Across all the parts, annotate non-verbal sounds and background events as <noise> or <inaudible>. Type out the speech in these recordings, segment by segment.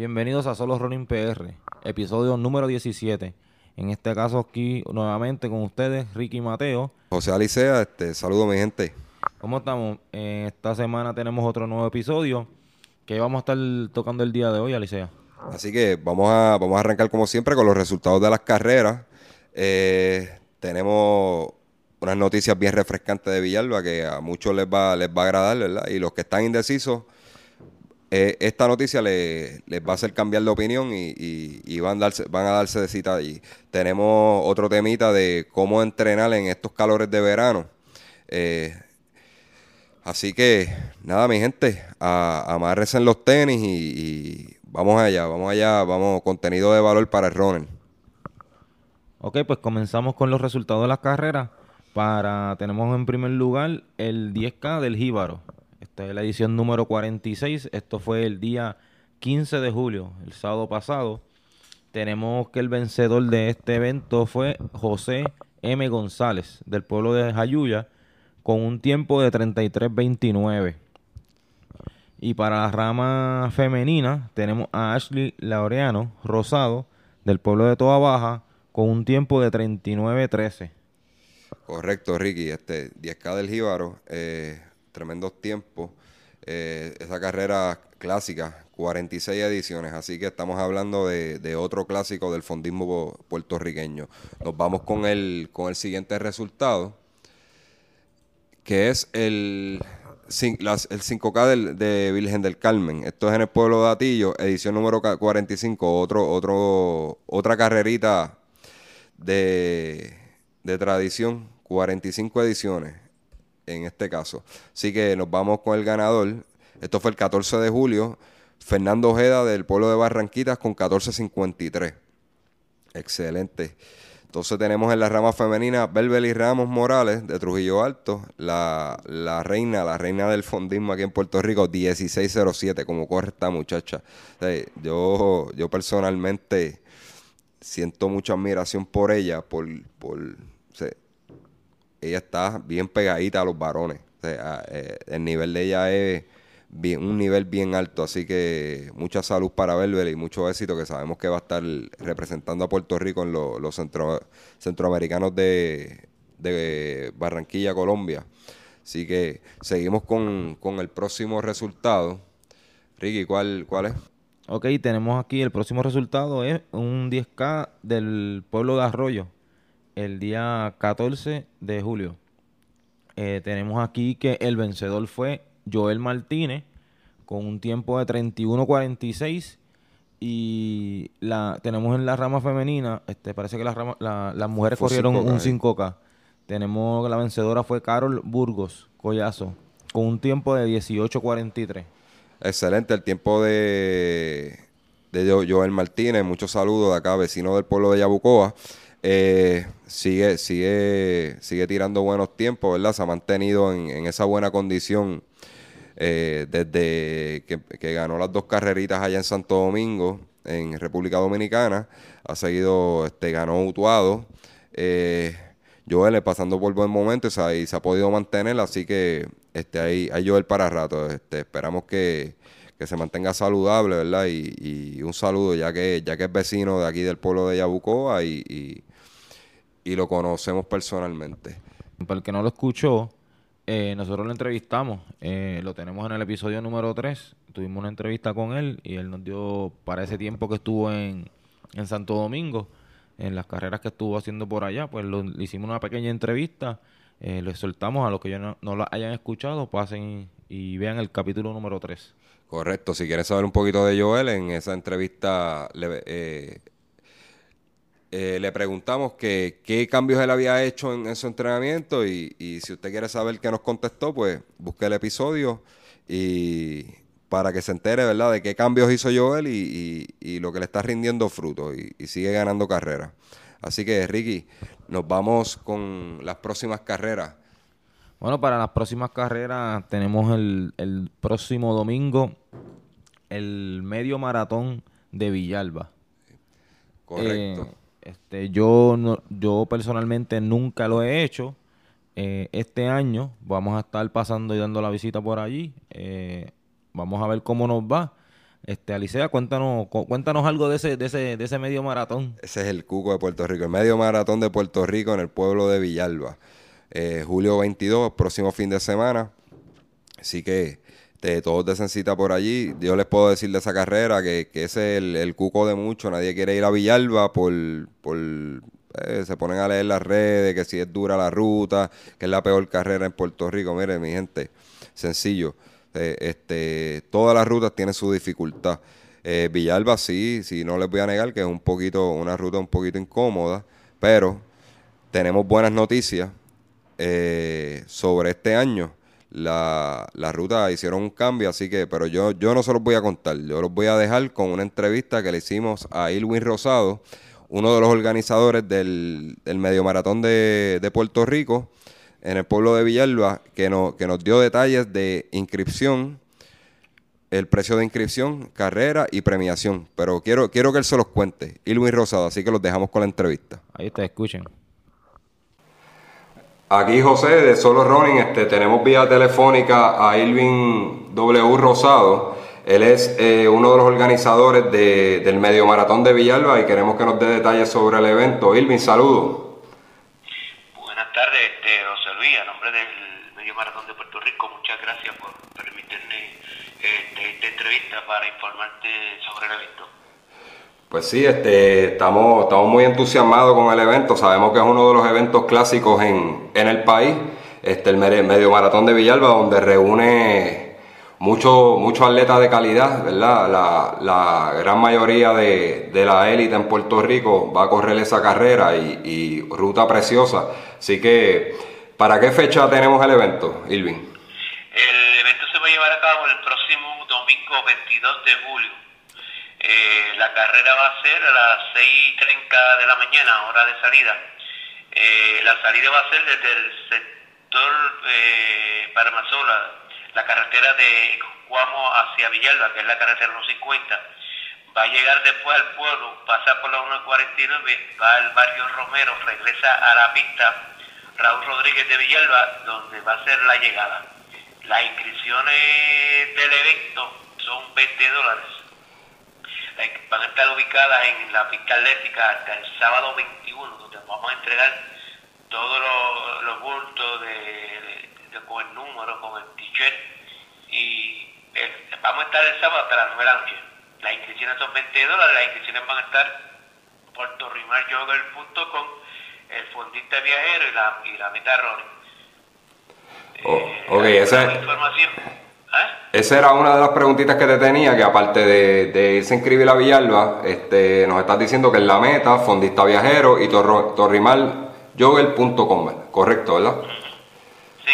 Bienvenidos a Solo Running PR, episodio número 17. En este caso aquí nuevamente con ustedes, Ricky Mateo. José Alicea, este, saludo mi gente. ¿Cómo estamos? Eh, esta semana tenemos otro nuevo episodio que vamos a estar tocando el día de hoy, Alicia. Así que vamos a, vamos a arrancar como siempre con los resultados de las carreras. Eh, tenemos unas noticias bien refrescantes de Villalba que a muchos les va, les va a agradar, ¿verdad? Y los que están indecisos, eh, esta noticia le- les va a hacer cambiar de opinión y, van, a darse, van a darse de cita allí. Tenemos otro temita de cómo entrenar en estos calores de verano. Eh, así que, nada, mi gente, amárrense en los tenis y, y vamos allá, vamos allá, vamos, contenido de valor para el runner. Ok, pues comenzamos con los resultados de las carreras. Para, tenemos en primer lugar el 10K del Jíbaro. Esta es la edición número 46. Esto fue el día 15 de julio, el sábado pasado. Tenemos que el vencedor de este evento fue José M. González, del pueblo de Jayuya, con un tiempo de 33.29. Y para la rama femenina tenemos a Ashley Laureano Rosado, del pueblo de Toa Baja, con un tiempo de 39.13. Correcto, Ricky. Este 10K del Jíbaro, eh, tremendos tiempos. Eh, esa carrera clásica, 46 ediciones. Así que estamos hablando de, de otro clásico del fondismo puertorriqueño. Nos vamos con el, con el siguiente resultado, que es el, el 5K del- de Virgen del Carmen. Esto es en el pueblo de Atillo, edición número ca- 45. Otro, otro, otra carrerita de, de tradición, 45 ediciones en este caso. Así que nos vamos con el ganador. Esto fue el 14 de julio. Fernando Ojeda del pueblo de Barranquitas con 14.53. Excelente. Entonces tenemos en la rama femenina Belbeli Ramos Morales de Trujillo Alto, la, la reina, la reina del fondismo aquí en Puerto Rico, 1607, como corre esta muchacha. Sea, yo, yo personalmente siento mucha admiración por ella, por, por ella está bien pegadita a los varones. Eh, el nivel de ella es un nivel bien alto. Así que mucha salud para Belbel y mucho éxito que sabemos que va a estar representando a Puerto Rico en lo- los centro- centroamericanos de, Barranquilla, Colombia. Así que seguimos con, con el próximo resultado. Ricky, ¿cuál, cuál es? Ok, tenemos aquí el próximo resultado, es un 10K del pueblo de Arroyo, el día 14 de julio. Eh, tenemos aquí que el vencedor fue Joel Martínez con un tiempo de 31.46 y la tenemos en la rama femenina, este parece que la rama- la- las mujeres Fue corrieron 5K, un eh. 5K. Tenemos la vencedora fue Carol Burgos Collazo con un tiempo de 18.43. Excelente, el tiempo de, de Jo- Joel Martínez, muchos saludos de acá, vecino del pueblo de Yabucoa. Eh, sigue, sigue, sigue tirando buenos tiempos, ¿verdad? Se ha mantenido en, esa buena condición eh, desde que, ganó las dos carreritas allá en Santo Domingo, en República Dominicana. Ha seguido, este, ganó Utuado. Eh, Joel pasando por buen momento ha, y se ha podido mantener, así que este, hay, hay Joel para rato. Este, esperamos que, que se mantenga saludable, ¿verdad? Y, un saludo, ya que, ya que es vecino de aquí del pueblo de Yabucoa y, y lo conocemos personalmente. Para el que no lo escuchó, eh, nosotros lo entrevistamos. eh, lo tenemos en el episodio número 3. Tuvimos una entrevista con él y él nos dio, para ese tiempo que estuvo en, en Santo Domingo, en las carreras que estuvo haciendo por allá, pues lo- le hicimos una pequeña entrevista. Eh, les soltamos a los que ya no, no lo hayan escuchado, pasen y, y vean el capítulo número 3. Correcto, si quieren saber un poquito de Joel, en esa entrevista le, eh, eh, le preguntamos que, qué cambios él había hecho en, en su entrenamiento y, y si usted quiere saber qué nos contestó, pues busque el episodio y para que se entere, ¿verdad?, de qué cambios hizo Joel y, y, lo que le está rindiendo fruto y, sigue ganando carreras. Así que, Ricky, nos vamos con las próximas carreras. Bueno, para las próximas carreras tenemos el, el próximo domingo el medio maratón de Villalba. Correcto. Eh, este, yo, yo personalmente nunca lo he hecho. Eh, este año vamos a estar pasando y dando la visita por allí. Eh, vamos a ver cómo nos va. Este, Alicea, cuéntanos, cuéntanos algo de ese, de ese, de ese medio maratón. Ese es el Cuco de Puerto Rico, el medio maratón de Puerto Rico en el pueblo de Villalba. Eh, julio 22, próximo fin de semana. Así que te, todos desen cita por allí. Yo les puedo decir de esa carrera que, que es el, cuco de mucho. Nadie quiere ir a Villalba por... por eh, se ponen a leer las redes, que si es dura la ruta, que es la peor carrera en Puerto Rico. Mire, mi gente, sencillo eh, este, todas las rutas tienen su dificultad. Eh, Villalba sí, sí, no les voy a negar que es un poquito, una ruta un poquito incómoda, pero tenemos buenas noticias sobre este año. La, la, ruta hicieron un cambio, así que, pero yo, yo no se los voy a contar, yo los voy a dejar con una entrevista que le hicimos a Ilwin Rosado, uno de los organizadores del, del medio maratón de, de Puerto Rico, en el pueblo de Villalba que, no, que nos dio detalles de inscripción, el precio de inscripción, carrera y premiación. Pero quiero, quiero que él se los cuente. Ilwin Rosado, así que los dejamos con la entrevista. Ahí te escuchen. Aquí José de Solo Running, este, tenemos vía telefónica a Ilvin W. Rosado. Él es eh, uno de los organizadores del Medio Maratón de Villalba y queremos que nos dé detalles sobre el evento. Ilvin, saludos. Buenas tardes, este, a nombre del Medio Maratón de Puerto Rico, muchas gracias por permitirme este, esta entrevista para informarte sobre el evento. Pues sí, este, estamos, estamos muy entusiasmados con el evento. Sabemos que es uno de los eventos clásicos en, el país, este, el Medio Maratón de Villalba, donde reúne muchos mucho atletas de calidad, ¿verdad? La, la gran mayoría de, la élite en Puerto Rico va a correr esa carrera y, y ruta preciosa. Así que ¿Para qué fecha tenemos el evento, Ilvin? El evento se va a llevar a cabo el próximo domingo 22 de julio. Eh, la carrera va a ser a las 6.30 de la mañana, hora de salida. Eh, la salida va a ser desde el sector eh, Paramazola, la carretera de Cuamo hacia Villalba, que es la carretera 150. Va a llegar después al pueblo, pasa por la 149, va al barrio Romero, regresa a la pista Raúl Rodríguez de Villalba, donde va a ser la llegada. Las inscripciones del evento son 20 dólares. Van a estar ubicadas en la pista atlética hasta el sábado 21, donde vamos a entregar todos los, bultos de, con el número, con el t-shirt. Y vamos a estar el sábado hasta las 9 de la noche. Las inscripciones son 20 dólares, las inscripciones van a estar por torrimarjogger.com el fondista viajero y la, y la mitad oh, eh, ok, esa, información. ¿Eh? esa era una de las preguntitas que te tenía, que aparte de, de irse a inscribir a Villalba, este, nos estás diciendo que es la meta, fondista viajero y torrimaljogger.com, correcto, ¿verdad? Sí.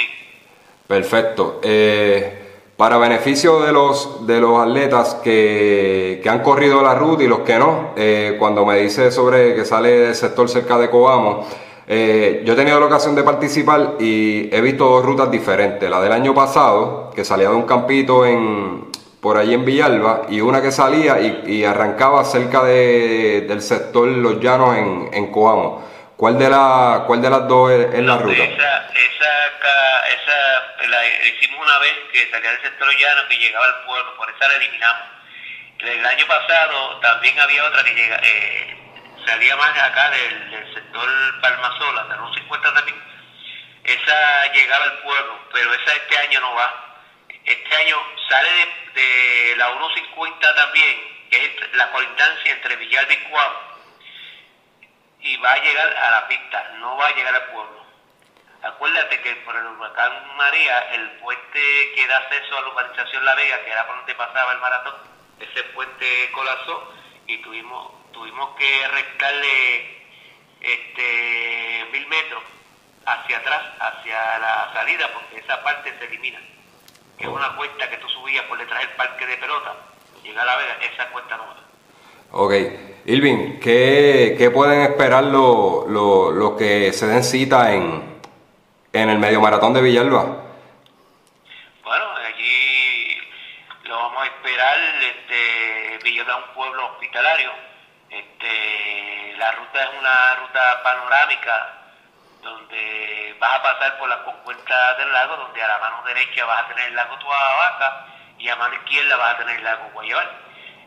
Perfecto. Eh, para beneficio de los, de los atletas que, que han corrido la ruta y los que no, eh, cuando me dice sobre que sale del sector cerca de Cobamo, eh, yo he tenido la ocasión de participar y he visto dos rutas diferentes. La del año pasado, que salía de un campito en, por allí en Villalba, y una que salía y, arrancaba cerca de, del sector Los Llanos en, en Coamo. ¿Cuál de, la, ¿Cuál de las dos es, la ruta? Esa, esa, esa la hicimos una vez que salía del centro llano que llegaba al pueblo, por esa la eliminamos. El año pasado también había otra que llega, eh, salía más acá del, sector Palmasola, de los 50 también. Esa llegaba al pueblo, pero esa este año no va. Este año sale de, la 150 también, que es la colindancia entre Villalba y Cuau y va a llegar a la pista, no va a llegar al pueblo. Acuérdate que por el huracán María, el puente que da acceso a la urbanización La Vega, que era por donde pasaba el maratón, ese puente colapsó y tuvimos tuvimos que restarle este mil metros hacia atrás, hacia la salida, porque esa parte se elimina. que es una cuesta que tú subías por detrás del parque de pelota, llega a La Vega, esa cuesta nueva. Ok, Irving, ¿qué, qué pueden esperar los lo, lo que se den cita en, en el medio maratón de Villalba? Bueno, allí lo vamos a esperar, este, Villalba es un pueblo hospitalario, este, la ruta es una ruta panorámica donde vas a pasar por las compuertas del lago, donde a la mano derecha vas a tener el lago Tuabaca y a mano izquierda vas a tener el lago Guayabal.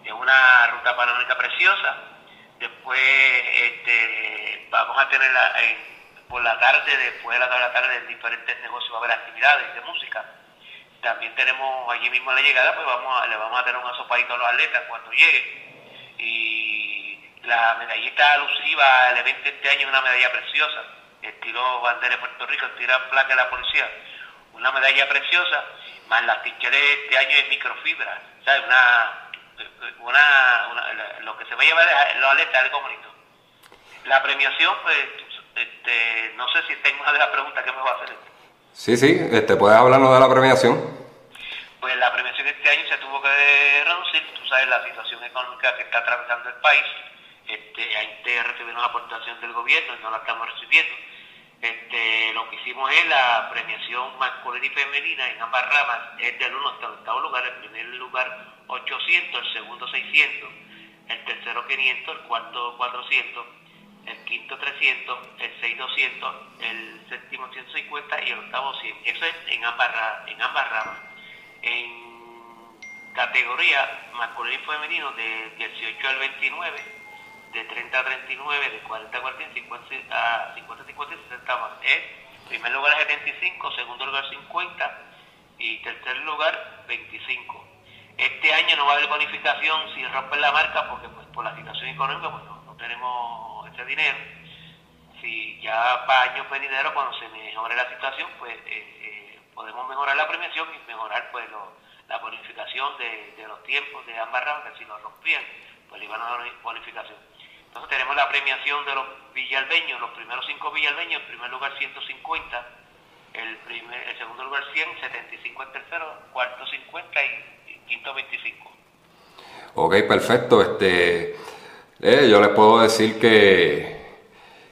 Es una ruta panorámica preciosa. Después este, vamos a tener por la tarde, después de la tarde, en diferentes negocios va a haber actividades de música. También tenemos allí mismo la llegada, pues vamos a, le vamos a tener un asopadito a los atletas cuando llegue. Y la medallita alusiva al evento este año es una medalla preciosa estilo bandera de Puerto Rico, tira placa de la policía, una medalla preciosa, más las ticheres este año es microfibra, ¿sabes? Una, una, lo que se va a llevar los aletas algo bonito. La premiación, pues, este, no sé si tengo una de las preguntas que me va a hacer. Sí, sí, este, puedes hablarnos de la premiación. Pues la premiación este año se tuvo que reducir, tú sabes la situación económica que está atravesando el país, este, hay recibido una aportación del gobierno y no la estamos recibiendo este, lo que hicimos es la premiación masculina y femenina en ambas ramas, es del 1 hasta el octavo lugar, el primer lugar 800, el segundo 600, el tercero 500, el cuarto 400, el quinto 300, el 6 200, el séptimo 150 y el octavo 100. Eso es en ambas, en ambas ramas. En categoría masculino y femenino de 18 al 29, de 30 a 39, de 40 a 40, 50 a 50, 50 y 60 más. Es primer lugar 75, segundo lugar 50 y tercer lugar 25. Este año no va a haber bonificación si rompen la marca porque pues por la situación económica pues no, tenemos ese dinero. Si ya para años venideros cuando se mejore la situación pues eh, eh, podemos mejorar la premiación y mejorar pues la bonificación de, de, los tiempos de ambas ramas que si lo rompían pues le iban a dar bonificación. Entonces tenemos la premiación de los villalbeños, los primeros cinco villalbeños, en primer lugar 150, el, primer, el segundo lugar 100, 75 en tercero, cuarto 50 y, quinto 25. Ok, perfecto. Este, eh, yo les puedo decir que,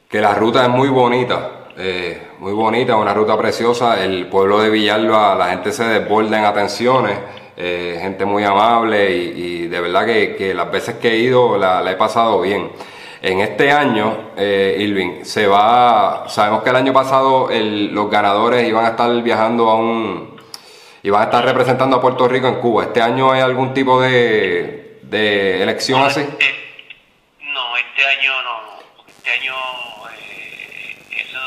que la ruta es muy bonita. Eh, muy bonita, una ruta preciosa. El pueblo de Villalba, la gente se desborda en atenciones. Eh, gente muy amable y, de verdad que, las veces que he ido la, he pasado bien. En este año, eh, Irving, se va, sabemos que el año pasado los ganadores iban a estar viajando a un, iban a estar representando a Puerto Rico en Cuba. ¿Este año hay algún tipo de, de elección así? Eh, no, este año no. Este año eso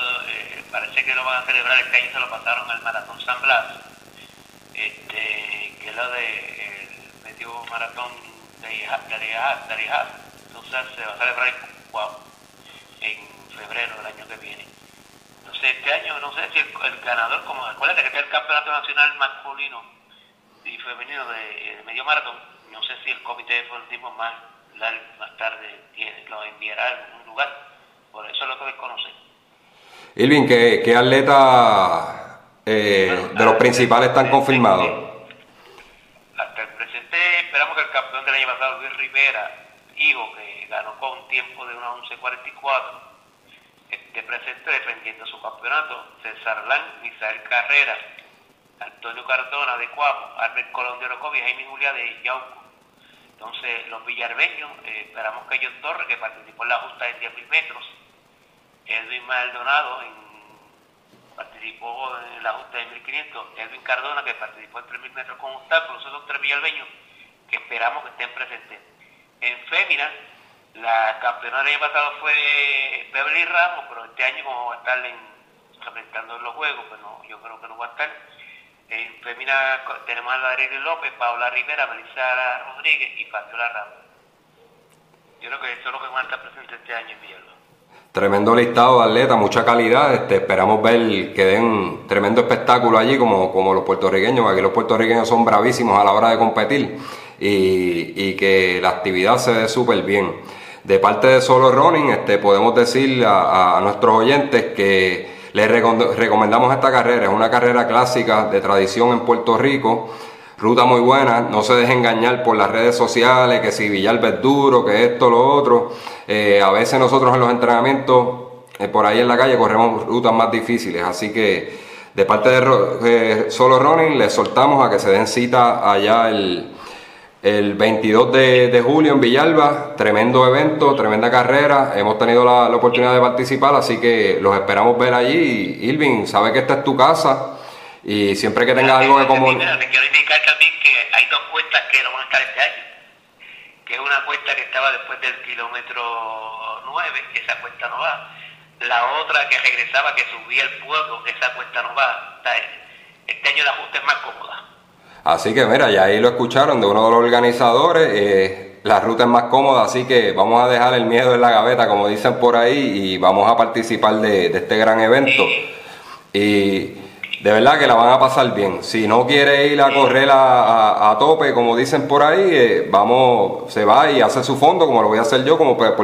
parece que lo van a celebrar, este año se lo pasaron al Maratón San Blas. Este, de el medio maratón de Arijas, entonces se va a celebrar en, en febrero del año que viene. Entonces este año no sé si el, ganador, como acuérdate que está el campeonato nacional masculino y femenino de, medio maratón, no sé si el comité de deportivo más, más tarde tiene, lo enviará a algún lugar, por eso es lo que desconoce. Irving, ¿qué, qué atletas eh, de los principales están confirmados? Campeón del año pasado, Luis Rivera, hijo, que ganó con un tiempo de una 11.44, este presente defendiendo su campeonato, César Lan, Misael Carrera, Antonio Cardona de Cuamo, Albert Colón de Orocovi Jaime Julia de Yauco. Entonces, los villarbeños, eh, esperamos que John Torres, que participó en la justa de 10.000 metros, Edwin Maldonado en, participó en la justa de 1.500, Edwin Cardona, que participó en 3.000 metros con obstáculos, esos tres villarbeños que esperamos que estén presentes. En fémina, la campeona del año pasado fue Beverly Ramos, pero este año como va a estar en, los juegos, pues no, yo creo que no va a estar. En fémina tenemos a Adriel López, Paola Rivera, Melissa Rodríguez y Fabiola Ramos. Yo creo que eso es lo que van a estar presentes este año en Villalba. Tremendo listado de atletas, mucha calidad. Este, esperamos ver que den tremendo espectáculo allí, como, como los puertorriqueños. Aquí los puertorriqueños son bravísimos a la hora de competir y, que la actividad se ve súper bien. De parte de Solo Running, este, podemos decir a, nuestros oyentes que les recomendamos esta carrera. Es una carrera clásica de tradición en Puerto Rico. Ruta muy buena, no se deje engañar por las redes sociales, que si Villalba es duro, que esto, lo otro. Eh, a veces nosotros en los entrenamientos, eh, por ahí en la calle, corremos rutas más difíciles. Así que de parte de eh, Solo Running, les soltamos a que se den cita allá el, el 22 de, julio en Villalba, tremendo evento, tremenda carrera. Hemos tenido la, oportunidad de participar, así que los esperamos ver allí. Irving, sabe que esta es tu casa y siempre que tengas algo que comunicar. Me quiero indicar también que hay dos cuestas que no van a estar este año. Que es una cuesta que estaba después del kilómetro 9, esa cuesta no va. La otra que regresaba, que subía el pueblo, esa cuesta no va. Este año la justa es más cómoda. Así que mira, ya ahí lo escucharon de uno de los organizadores. Eh, la ruta es más cómoda, así que vamos a dejar el miedo en la gaveta, como dicen por ahí, y vamos a participar de, este gran evento. Y de verdad que la van a pasar bien. Si no quiere ir a correr a, tope, como dicen por ahí, eh, vamos, se va y hace su fondo, como lo voy a hacer yo, como para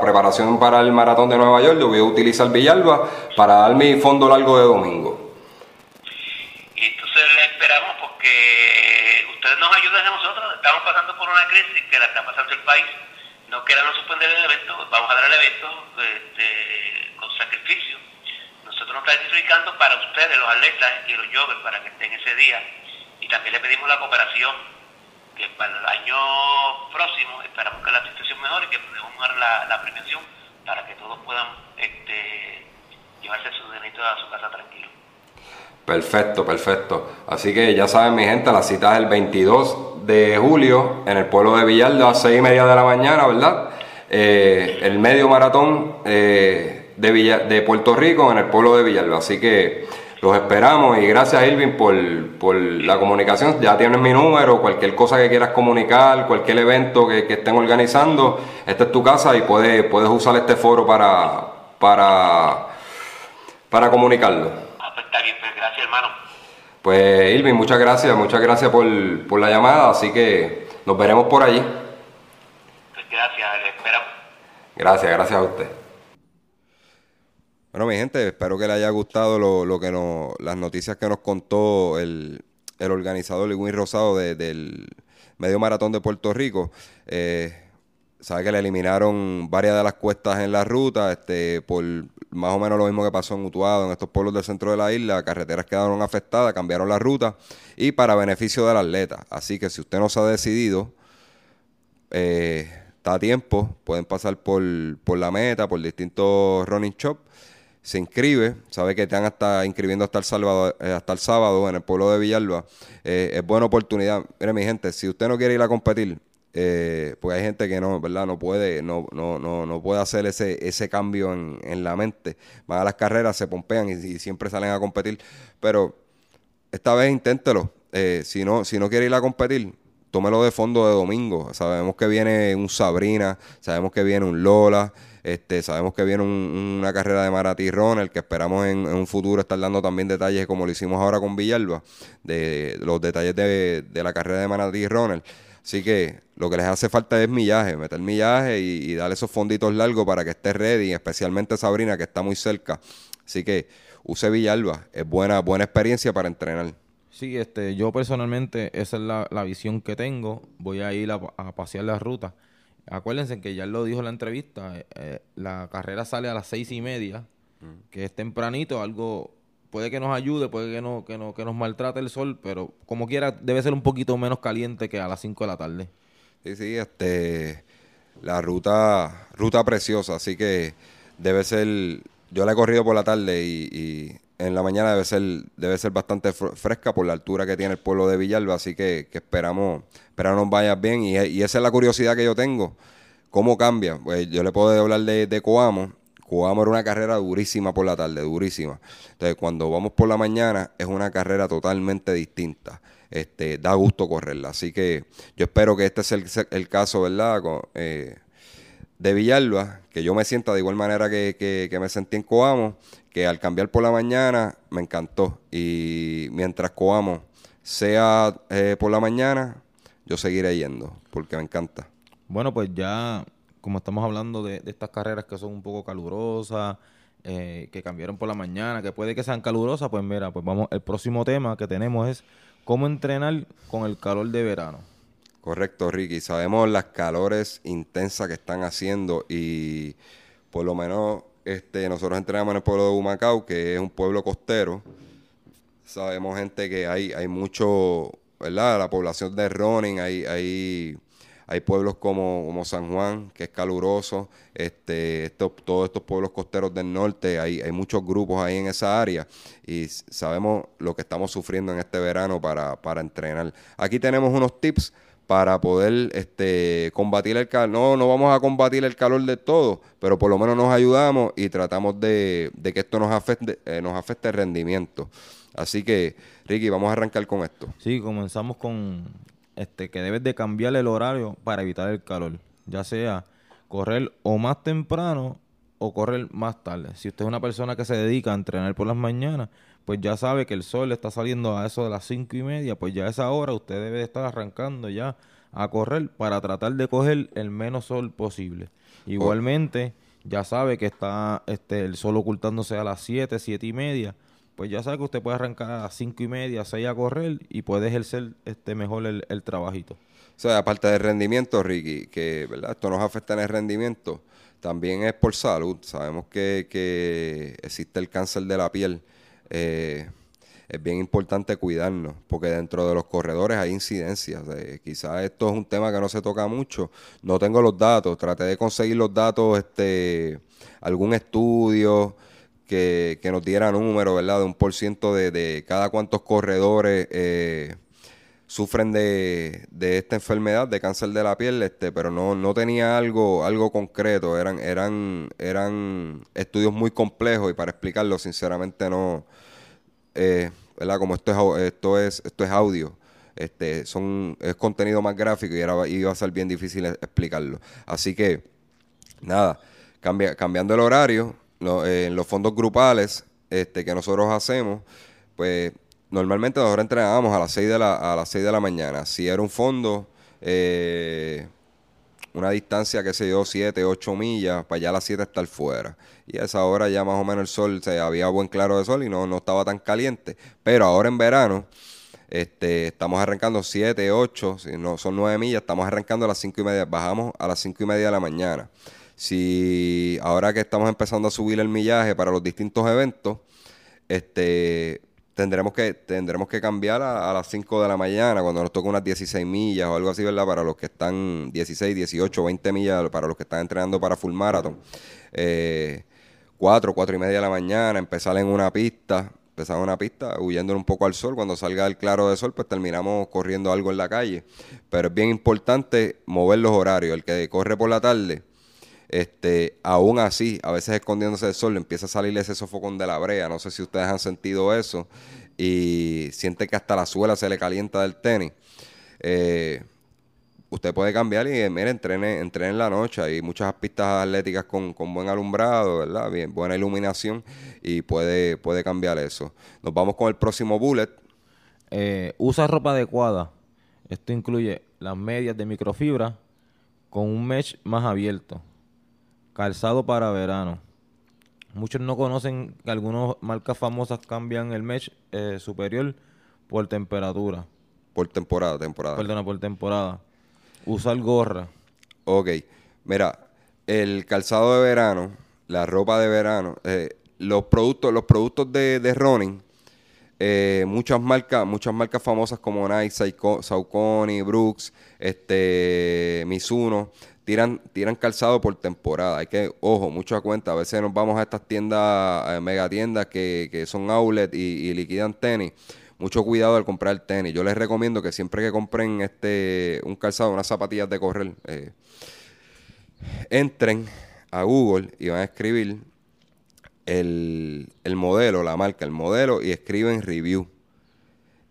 preparación para el maratón de Nueva York. Yo voy a utilizar Villalba para dar mi fondo largo de domingo. Y entonces le esperamos porque ustedes nos ayudan a nosotros, estamos pasando por una crisis que la está pasando el país, no queremos suspender el evento, vamos a dar el evento este, con sacrificio. Nosotros nos estamos sacrificando para ustedes, los atletas y los joggers, para que estén ese día. Y también le pedimos la cooperación, que para el año próximo esperamos que la situación mejore y que podamos dar la, la prevención para que todos puedan este, llevarse su dinero a su casa tranquilo. Perfecto, perfecto. Así que ya saben, mi gente, la cita es el 22 de julio en el pueblo de Villalda a 6 y media de la mañana, ¿verdad? Eh, el medio maratón eh, de, de Puerto Rico en el pueblo de Villalba. Así que los esperamos y gracias Irving por, por, la comunicación. Ya tienes mi número, cualquier cosa que quieras comunicar, cualquier evento que, estén organizando, esta es tu casa y puedes, puedes usar este foro para, para, para comunicarlo. Pues Irving, muchas gracias, muchas gracias por, la llamada, así que nos veremos por allí. Pues gracias, espero. Gracias, gracias a usted. Bueno, mi gente, espero que le haya gustado lo, que nos, las noticias que nos contó el, el organizador Lewin Rosado del Medio Maratón de Puerto Rico. Eh, sabe que le eliminaron varias de las cuestas en la ruta, este, por más o menos lo mismo que pasó en Utuado, en estos pueblos del centro de la isla, carreteras quedaron afectadas, cambiaron la ruta y para beneficio del atleta. Así que si usted no se ha decidido, eh, está a tiempo, pueden pasar por, la meta, por distintos running shop, se inscribe, sabe que están hasta inscribiendo hasta el, sábado, eh, hasta el sábado en el pueblo de Villalba. Eh, es buena oportunidad. Mire mi gente, si usted no quiere ir a competir, eh, pues hay gente que no, ¿verdad? No puede, no, no, no, no puede hacer ese, ese cambio en, la mente. Van a las carreras, se pompean y, siempre salen a competir. Pero esta vez inténtelo. Eh, si, no, si no quiere ir a competir, tómelo de fondo de domingo. Sabemos que viene un Sabrina, sabemos que viene un Lola. Este, sabemos que viene una carrera de Maratí Runner, que esperamos en, un futuro estar dando también detalles como lo hicimos ahora con Villalba, de los detalles de, la carrera de Maratí Runner. Así que lo que les hace falta es millaje, meter millaje y, darle esos fonditos largos para que esté ready, especialmente Sabrina que está muy cerca. Así que use Villalba, es buena, buena experiencia para entrenar. Sí, este, yo personalmente esa es la, visión que tengo. Voy a ir a, pasear la ruta. Acuérdense que ya lo dijo en la entrevista, eh, eh, la carrera sale a las seis y media, mm. que es tempranito, algo puede que nos ayude, puede que no, que no, que nos maltrate el sol, pero como quiera debe ser un poquito menos caliente que a las 5 de la tarde. Sí, sí, este la ruta, ruta preciosa, así que debe ser, yo la he corrido por la tarde y, en la mañana debe ser, debe ser bastante fresca por la altura que tiene el pueblo de Villalba, así que, esperamos, esperamos nos vaya bien y, esa es la curiosidad que yo tengo. ¿Cómo cambia? Pues yo le puedo hablar de, de Coamo, Jugamos una carrera durísima por la tarde, durísima. Entonces, cuando vamos por la mañana, es una carrera totalmente distinta. Este, da gusto correrla. Así que yo espero que este sea el, caso, ¿verdad? Eh, de Villalba, que yo me sienta de igual manera que, me sentí en Coamo, que al cambiar por la mañana me encantó. Y mientras Coamo sea eh, por la mañana, yo seguiré yendo, porque me encanta. Bueno, pues ya como estamos hablando de, estas carreras que son un poco calurosas, eh, que cambiaron por la mañana, que puede que sean calurosas, pues mira, pues vamos, el próximo tema que tenemos es cómo entrenar con el calor de verano. Correcto, Ricky. Sabemos las calores intensas que están haciendo y por lo menos este, nosotros entrenamos en el pueblo de Humacao, que es un pueblo costero. Sabemos gente que hay, hay mucho, ¿verdad? La población de Ronin, hay, hay, hay pueblos como, como San Juan, que es caluroso, este, todos estos pueblos costeros del norte, hay, hay muchos grupos ahí en esa área y sabemos lo que estamos sufriendo en este verano para, para entrenar. Aquí tenemos unos tips para poder este, combatir el calor. No, no vamos a combatir el calor de todo, pero por lo menos nos ayudamos y tratamos de, que esto nos afecte, eh, nos afecte el rendimiento. Así que, Ricky, vamos a arrancar con esto. Sí, comenzamos con este que debes de cambiar el horario para evitar el calor, ya sea correr o más temprano o correr más tarde. Si usted es una persona que se dedica a entrenar por las mañanas, pues ya sabe que el sol está saliendo a eso de las cinco y media, pues ya a esa hora usted debe estar arrancando ya a correr para tratar de coger el menos sol posible. Igualmente, ya sabe que está este, el sol ocultándose a las siete, siete y media, pues ya sabe que usted puede arrancar a las cinco y media, seis a correr y puede ejercer este mejor el, el trabajito. O sea, aparte del rendimiento, Ricky, que ¿verdad? esto nos afecta en el rendimiento, también es por salud. Sabemos que, que existe el cáncer de la piel eh, es bien importante cuidarnos, porque dentro de los corredores hay incidencias. quizás esto es un tema que no se toca mucho. No tengo los datos, traté de conseguir los datos, este, algún estudio que, nos diera número, ¿verdad? De un por ciento de, cada cuantos corredores eh, sufren de, esta enfermedad de cáncer de la piel, este, pero no, no tenía algo, algo concreto. Eran, eran, eran estudios muy complejos y para explicarlo, sinceramente no eh, ¿verdad? Como esto es, esto es, esto es audio, este, son, es contenido más gráfico y era, iba a ser bien difícil explicarlo. Así que, nada, cambia, cambiando el horario, eh, en los fondos grupales este, que nosotros hacemos, pues normalmente nosotros entrenábamos a las 6 de la, a las 6 de la mañana. Si era un fondo, eh, una distancia, que se dio 7, 8 millas, para ya a las 7 estar fuera. Y a esa hora ya más o menos el sol, se había buen claro de sol y no, no estaba tan caliente. Pero ahora en verano, este, estamos arrancando 7, 8, si no son 9 millas, estamos arrancando a las 5 y media, bajamos a las 5 y media de la mañana. Si ahora que estamos empezando a subir el millaje para los distintos eventos, este, tendremos que tendremos que cambiar a, las 5 de la mañana cuando nos toca unas 16 millas o algo así, ¿verdad? Para los que están 16, 18, 20 millas, para los que están entrenando para full marathon. Eh, 4, 4 y media de la mañana, empezar en una pista, empezar en una pista huyendo un poco al sol. Cuando salga el claro de sol, pues terminamos corriendo algo en la calle. Pero es bien importante mover los horarios. El que corre por la tarde, este, aún así, a veces escondiéndose del sol, empieza a salir ese sofocón de la brea. No sé si ustedes han sentido eso y siente que hasta la suela se le calienta del tenis. Eh, usted puede cambiar y, mire, entrene, entrene en la noche. Hay muchas pistas atléticas con, buen alumbrado, ¿verdad? Buena iluminación y puede, puede cambiar eso. Nos vamos con el próximo bullet. Eh, usa ropa adecuada. Esto incluye las medias de microfibra con un mesh más abierto Calzado para verano. Muchos no conocen que algunas marcas famosas cambian el mesh eh, superior por temperatura. Por temporada, temporada. Perdona, por temporada. Usar gorra. Ok. Mira, el calzado de verano, la ropa de verano, eh, los productos, los productos de, de running, eh, muchas marcas, muchas marcas famosas como Nike, Saucony, Brooks, este, Mizuno, tiran, tiran calzado por temporada. Hay que, ojo, mucho a cuenta. A veces nos vamos a estas tiendas, eh, mega tiendas que, que son outlet y, liquidan tenis. Mucho cuidado al comprar tenis. Yo les recomiendo que siempre que compren este un calzado, unas zapatillas de correr, eh, entren a Google y van a escribir el, el, modelo, la marca, el modelo y escriben review.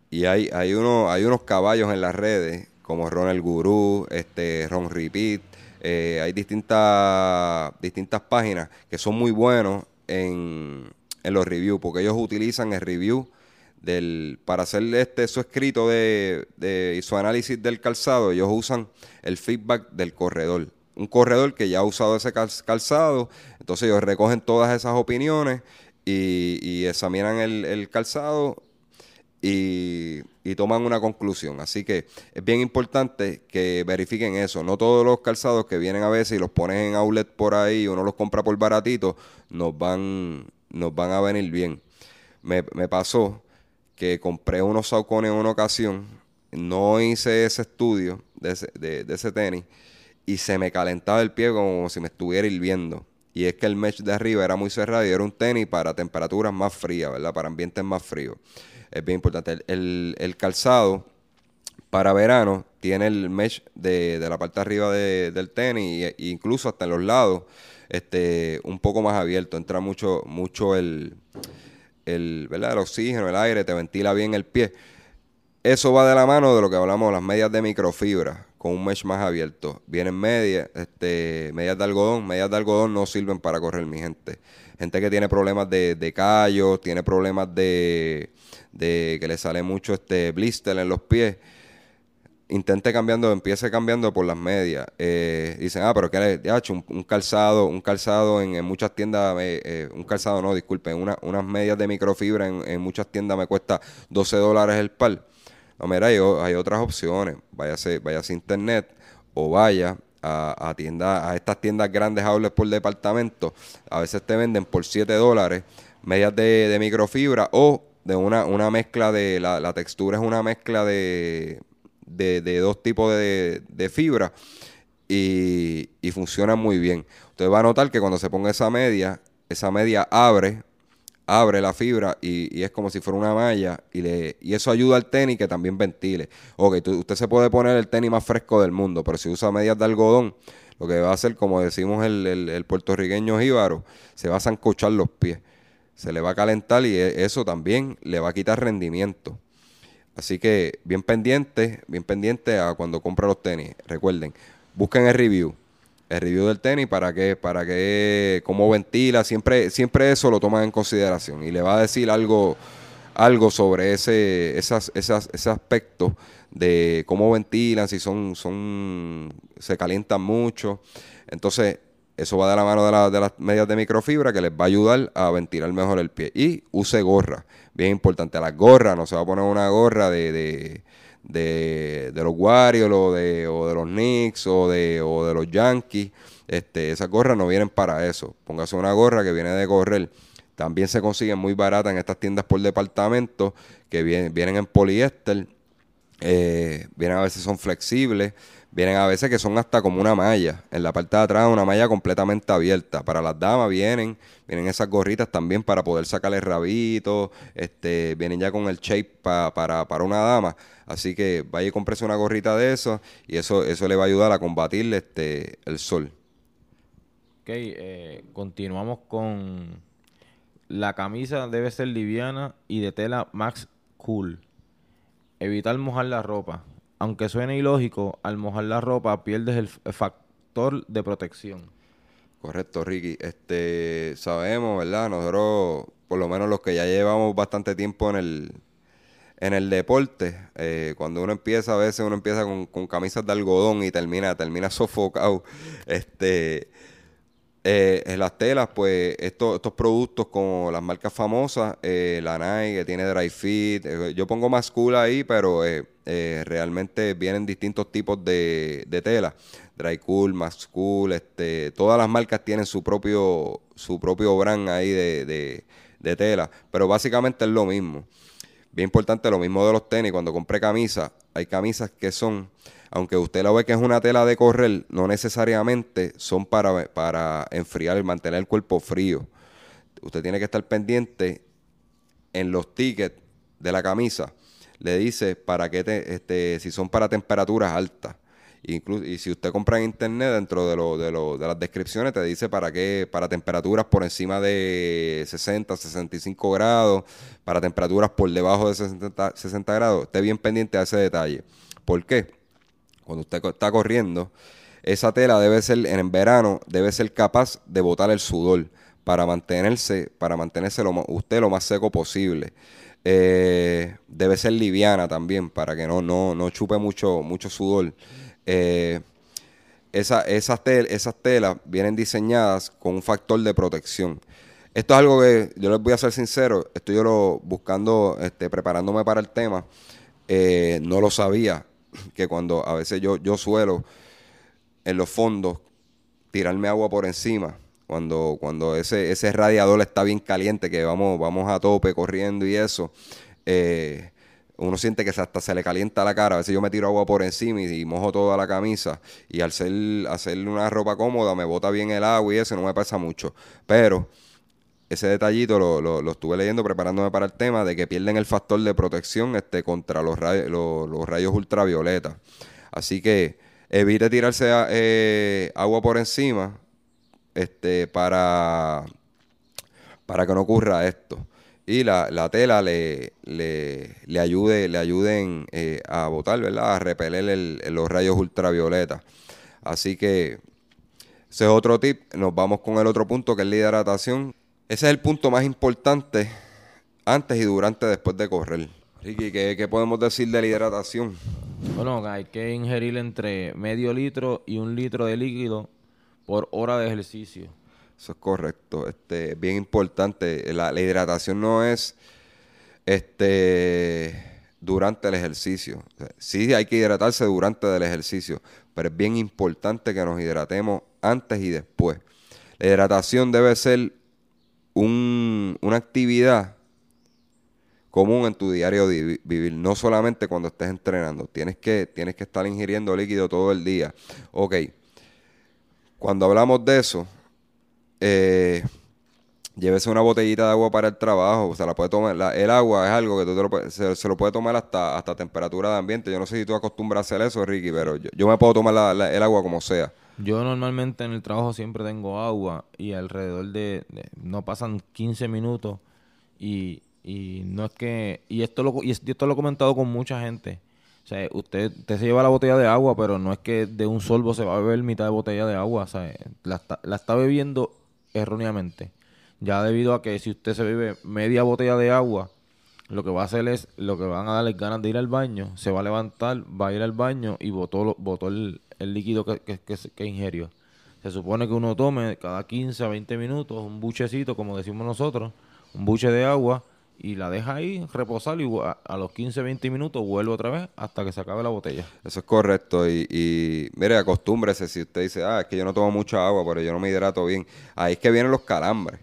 Y hay, hay, uno, hay unos caballos en las redes como Ron el Gurú, este, Ron Repeat, eh, hay distintas, distintas páginas que son muy buenos en, los reviews, porque ellos utilizan el review del, para hacer este su escrito de, de su análisis del calzado, ellos usan el feedback del corredor. un corredor que ya ha usado ese calzado. Entonces ellos recogen todas esas opiniones y, examinan el, calzado y, toman una conclusión. Así que es bien importante que verifiquen eso. No todos los calzados que vienen a veces y los ponen en outlet por ahí, uno los compra por baratito, nos van, nos van a venir bien. Me, me pasó que compré unos saucones en una ocasión, no hice ese estudio de ese, de, ese tenis y se me calentaba el pie como si me estuviera hirviendo. Y es que el mesh de arriba era muy cerrado y era un tenis para temperaturas más frías, ¿verdad? Para ambientes más fríos. Es bien importante. El, calzado para verano tiene el mesh de, la parte de arriba del tenis e incluso hasta en los lados este, un poco más abierto. Entra mucho, mucho el, el, ¿verdad? el oxígeno, el aire, te ventila bien el pie. Eso va de la mano de lo que hablamos, las medias de microfibra, con un mesh más abierto. Vienen medias, este, medias de algodón. Medias de algodón no sirven para correr, mi gente. Gente que tiene problemas de, de callos, tiene problemas de, de que le sale mucho este blister en los pies intente cambiando, empiece cambiando por las medias. Eh, dicen, ah, pero que le hecho un, calzado, un calzado en, muchas tiendas, eh, eh, un calzado no, disculpen, una, unas medias de microfibra en, muchas tiendas me cuesta 12 dólares el par. No, mira, hay, hay otras opciones. Váyase, váyase a internet o vaya a, tiendas, a estas tiendas grandes aules por departamento. A veces te venden por 7 dólares medias de, de microfibra o de una, una mezcla de, la, la textura es una mezcla de, de, dos tipos de, fibra y, y funciona muy bien. Usted va a notar que cuando se ponga esa media, esa media abre, abre la fibra y, es como si fuera una malla y, le, y eso ayuda al tenis que también ventile. Ok, usted se puede poner el tenis más fresco del mundo, pero si usa medias de algodón, lo que va a hacer, como decimos el, el, puertorriqueño jíbaro, se va a zancochar los pies. Se le va a calentar y e, eso también le va a quitar rendimiento. Así que bien pendiente, bien pendiente a cuando compra los tenis. Recuerden, busquen el review. El review del tenis para que, para que, cómo ventila, siempre, siempre eso lo toman en consideración. Y le va a decir algo, algo sobre ese, esas, esas, ese aspecto de cómo ventilan, si son, son, se calientan mucho. Entonces, eso va de la mano de, de, las medias de microfibra que les va a ayudar a ventilar mejor el pie. Y use gorra, bien importante. Las gorras, no se va a poner una gorra de, de, los Warriors o de, o de los Knicks o de, o de los Yankees. Este, esas gorras no vienen para eso. Póngase una gorra que viene de correr. También se consiguen muy baratas en estas tiendas por departamento que vienen, vienen en poliéster. Eh, vienen a veces son flexibles. Vienen a veces que son hasta como una malla. En la parte de atrás una malla completamente abierta. Para las damas vienen, vienen esas gorritas también para poder sacarle rabito. Este, vienen ya con el shape para, para una dama. Así que vaya y cómprese una gorrita de eso y eso, eso le va a ayudar a combatir este, el sol. Ok, eh, continuamos con la camisa debe ser liviana y de tela max cool. Evitar mojar la ropa aunque suene ilógico, al mojar la ropa pierdes el, factor de protección. Correcto, Ricky. Este, sabemos, ¿verdad? Nosotros, por lo menos los que ya llevamos bastante tiempo en el, en el deporte, eh, cuando uno empieza, a veces uno empieza con, con, camisas de algodón y termina, termina sofocado. Este, eh, en las telas, pues estos, estos productos como las marcas famosas, eh, la Nike que tiene Dry Fit, eh, yo pongo más cool ahí, pero realmente vienen distintos tipos de, de tela. Dry Cool, Max Cool, este, todas las marcas tienen su propio, su propio brand ahí de, de tela, pero básicamente es lo mismo. Bien importante, lo mismo de los tenis, cuando compré camisas, hay camisas que son aunque usted lo ve que es una tela de correr, no necesariamente son para, para enfriar mantener el cuerpo frío. Usted tiene que estar pendiente en los tickets de la camisa. Le dice para qué este, si son para temperaturas altas. Incluso, y si usted compra en internet, dentro de, lo, de, lo, de las descripciones te dice para qué, para temperaturas por encima de 60, 65 grados, para temperaturas por debajo de 60, 60 grados. Esté bien pendiente a ese detalle. ¿Por qué? Cuando usted está corriendo, esa tela debe ser, en verano, debe ser capaz de botar el sudor para mantenerse, para mantenerse lo, usted lo más seco posible. Eh, debe ser liviana también para que no, no, no chupe mucho, mucho sudor. Eh, esa, esas, esas telas vienen diseñadas con un factor de protección. Esto es algo que yo les voy a ser sincero, estoy yo lo buscando, este, preparándome para el tema, eh, no lo sabía, que cuando a veces yo, yo suelo en los fondos tirarme agua por encima, cuando, cuando ese, ese radiador está bien caliente, que vamos, vamos a tope corriendo y eso, eh, uno siente que hasta se le calienta la cara. A veces yo me tiro agua por encima y, mojo toda la camisa. Y al ser, hacerle una ropa cómoda me bota bien el agua y eso no me pesa mucho. Pero ese detallito lo, lo, estuve leyendo preparándome para el tema de que pierden el factor de protección este, contra los rayos, los, rayos ultravioleta. Así que evite tirarse eh, agua por encima este, para, para que no ocurra esto y la, la tela le, le, le, ayude, le ayuden eh, a botar, ¿verdad? A repeler los rayos ultravioleta. Así que ese es otro tip. Nos vamos con el otro punto que es la hidratación. Ese es el punto más importante antes y durante después de correr. Ricky, ¿qué, ¿qué, podemos decir de la hidratación? Bueno, hay que ingerir entre medio litro y un litro de líquido por hora de ejercicio. Eso es correcto. Este, bien importante. La, hidratación no es este durante el ejercicio. sí hay que hidratarse durante el ejercicio, pero es bien importante que nos hidratemos antes y después. La hidratación debe ser una actividad común en tu diario vivir, no solamente cuando estés entrenando. Tienes que, tienes que estar ingiriendo líquido todo el día. Ok, cuando hablamos de eso, eh, llévese una botellita de agua para el trabajo, o sea, la puede tomar, el agua es algo que tú se, lo puede tomar hasta, hasta temperatura de ambiente. Yo no sé si tú acostumbras a hacer eso, Ricky, pero yo, me puedo tomar el agua como sea. Yo normalmente en el trabajo siempre tengo agua y alrededor de, no pasan 15 minutos y, y no es que, y esto lo, y esto lo he comentado con mucha gente. O sea, usted, se lleva la botella de agua, pero no es que de un solvo se va a beber mitad de botella de agua. O sea, la, la está bebiendo erróneamente. Ya debido a que si usted se bebe media botella de agua, lo que va a hacer es, lo que van a darle ganas de ir al baño, se va a levantar, va a ir al baño y botó, botó el, líquido que, que, que. Se supone que uno tome cada 15 a 20 minutos un buchecito, como decimos nosotros, un buche de agua y la deja ahí reposar y a, los 15, 20 minutos vuelve otra vez hasta que se acabe la botella. Eso es correcto y, y mire, acostúmbrese si usted dice, ah, es que yo no tomo mucha agua, pero yo no me hidrato bien. Ahí es que vienen los calambres.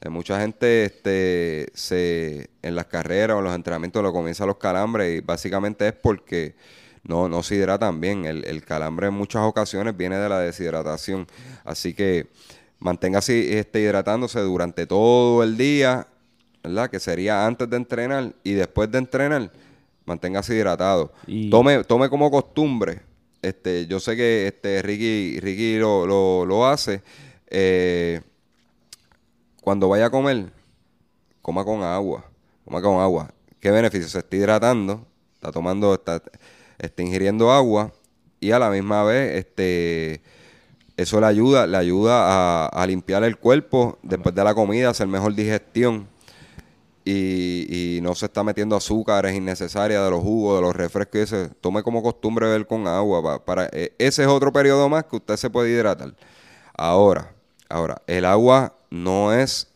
Eh, mucha gente este, se, en las carreras o en los entrenamientos lo comienza los calambres y básicamente es porque no, no se hidratan bien. El, el calambre en muchas ocasiones viene de la deshidratación. Así que manténgase este, hidratándose durante todo el día ¿verdad? Que sería antes de entrenar y después de entrenar, manténgase hidratado. Tome, tome como costumbre. Este, yo sé que este Ricky, Ricky lo, lo, hace. Eh, cuando vaya a comer, coma con agua. Coma con agua. ¿Qué beneficio? Se está hidratando, está tomando, está, está ingiriendo agua y a la misma vez, este eso le ayuda, le ayuda a, a, limpiar el cuerpo después de la comida, hacer mejor digestión y, no se está metiendo azúcares innecesarias de los jugos, de los refrescos. Ese. Tome como costumbre ver con agua. Para, e, ese es otro periodo más que usted se puede hidratar. Ahora, ahora, el agua no es,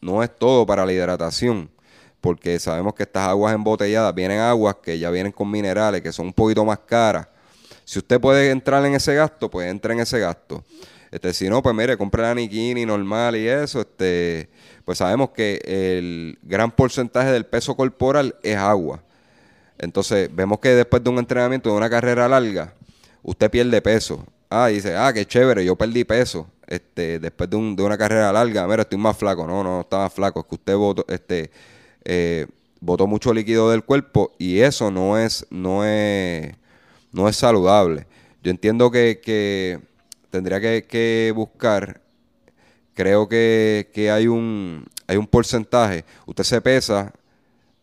no es todo para la hidratación. Porque sabemos que estas aguas embotelladas vienen aguas que ya vienen con minerales, que son un poquito más caras. Si usted puede entrar en ese gasto, pues entre en ese gasto. Este, si no, pues mire, compre la Nikini normal y eso, este, pues sabemos que el gran porcentaje del peso corporal es agua. Entonces, vemos que después de un entrenamiento, de una carrera larga, usted pierde peso. Ah, dice, ah, qué chévere, yo perdí peso. Este, después de, un, de una carrera larga, mira, estoy más flaco. No, no, más flaco. Es que usted votó, este, eh, botó mucho líquido del cuerpo y eso no es, no es, no es saludable. Yo entiendo que, que tendría que, buscar, creo que, hay, un, hay un porcentaje, usted se pesa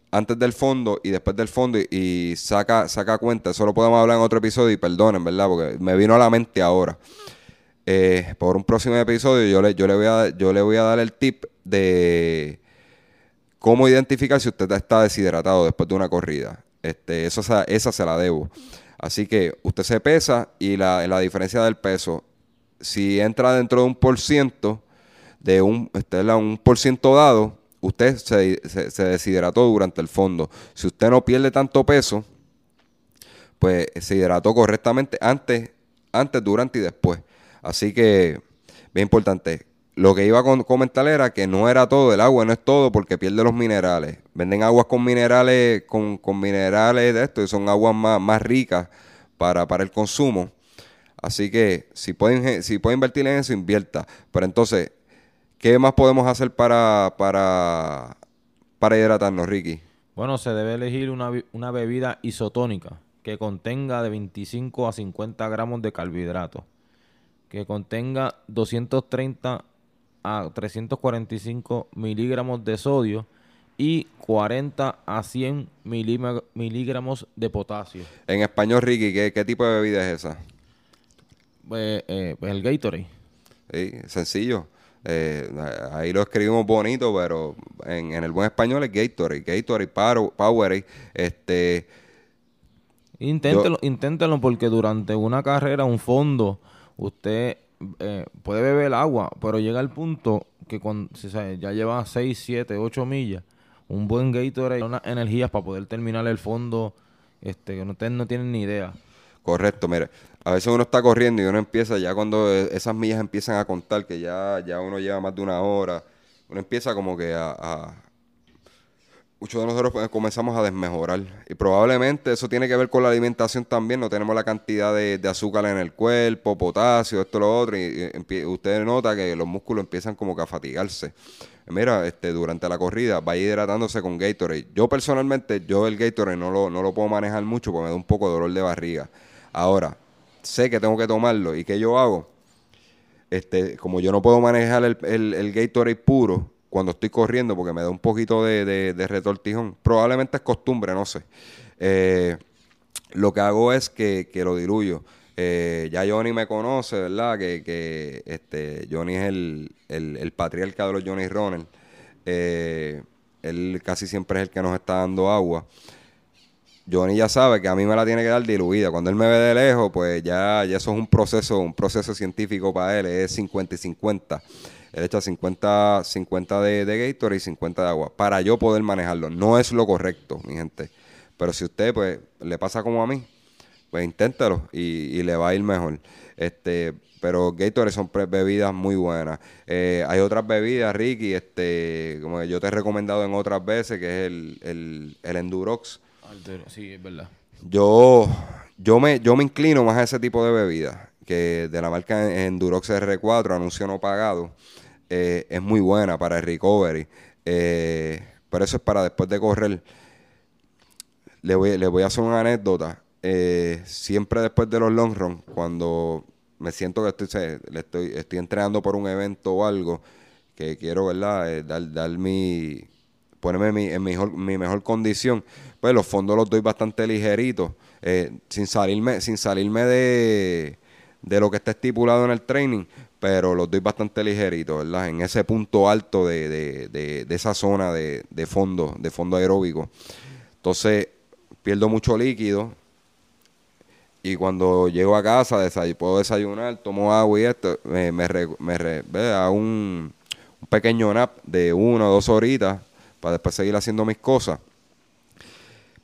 antes del fondo y después del fondo y, saca, saca cuenta, eso lo podemos hablar en otro episodio y perdonen, ¿verdad? Porque me vino a la mente ahora. Eh, por un próximo episodio yo le, yo, le voy a, yo le voy a dar el tip de cómo identificar si usted está deshidratado después de una corrida. Este, eso, esa se la debo. Así que usted se pesa y la, la diferencia del peso, si entra dentro de un por ciento, de un, este, un por ciento dado, usted se, se, deshidrató durante el fondo. Si usted no pierde tanto peso, pues se hidrató correctamente antes, antes, durante y después. Así que, bien importante. Lo que iba a comentar era que no era todo, el agua no es todo porque pierde los minerales. Venden aguas con minerales, con, minerales de esto, y son aguas más, más ricas para, para el consumo. Así que si pueden, si pueden invertir en eso, invierta. Pero entonces, ¿qué más podemos hacer para, para, para hidratarnos, Ricky? Bueno, se debe elegir una, una bebida isotónica que contenga de 25 a 50 gramos de carbohidratos, que contenga 230 a 345 miligramos de sodio y 40 a 100 miligramos de potasio. En español, Ricky, ¿qué, tipo de bebida es esa? Pues, eh, pues el Gatorade. Sí, sencillo. Eh, ahí lo escribimos bonito, pero en, el buen español es Gatorade. Gatorade, Powerade. Este, inténtelo, inténtelo porque durante una carrera, un fondo, usted eh, puede beber agua, pero llega el punto que cuando ya lleva 6, 7, 8 millas, un buen Gatorade, unas energías para poder terminar el fondo, este, que ustedes no tienen ni idea. Correcto, mire, a veces uno está corriendo y uno empieza ya cuando e, esas millas empiezan a contar, que ya, ya uno lleva más de una hora, uno empieza como que a muchos de nosotros pues, comenzamos a desmejorar. Y probablemente eso tiene que ver con la alimentación también. No tenemos la cantidad de, azúcar en el cuerpo, potasio, esto, lo otro. Y, usted nota que los músculos empiezan como que a fatigarse. Mira, este, durante la corrida va hidratándose con Gatorade. Yo personalmente, yo el Gatorade no lo, no lo puedo manejar mucho porque me da un poco de dolor de barriga. Ahora, sé que tengo que tomarlo. ¿Y qué yo hago? Este, como yo no puedo manejar el, el Gatorade puro, cuando estoy corriendo porque me da un poquito de, retortijón. Probablemente es costumbre, no sé. Eh, lo que hago es que, lo diluyo. Eh, ya Johnny me conoce, ¿verdad? Que, este, Johnny es el, patriarca de los Johnny Ronald. Eh, él casi siempre es el que nos está dando agua. Johnny ya sabe que a mí me la tiene que dar diluida. Cuando él me ve de lejos, pues ya, ya eso es un proceso, un proceso científico para él, es 50 y 50. Él echa 50, 50 de, de Gatorade y 50 de agua para yo poder manejarlo. No es lo correcto, mi gente. Pero si usted pues le pasa como a mí, pues inténtalo y, le va a ir mejor. Este, pero Gatorade son bebidas muy buenas. Eh, hay otras bebidas, Ricky, este, como yo te he recomendado en otras veces, que es el, el, Endurox. Sí, es verdad. Yo, yo, me, yo me inclino más a ese tipo de bebidas que de la marca Endurox R4, anuncio no pagado, eh, es muy buena para el recovery. Eh, pero eso es para después de correr. Le voy, le voy a hacer una anécdota. Eh, siempre después de los long run, cuando me siento que estoy, le estoy, estoy entrenando por un evento o algo, que quiero, ¿verdad? dar, dar mi, ponerme en mi, mejor, mi mejor condición, pues los fondos los doy bastante ligeritos, sin salirme, sin salirme de, de lo que está estipulado en el training, pero los doy bastante ligeritos, ¿verdad? En ese punto alto de, de, de, esa zona de, fondo, de fondo aeróbico. Entonces, pierdo mucho líquido y cuando llego a casa puedo desayunar, tomo agua y esto, me, me, me, hago un, un pequeño nap de una o dos horitas para después seguir haciendo mis cosas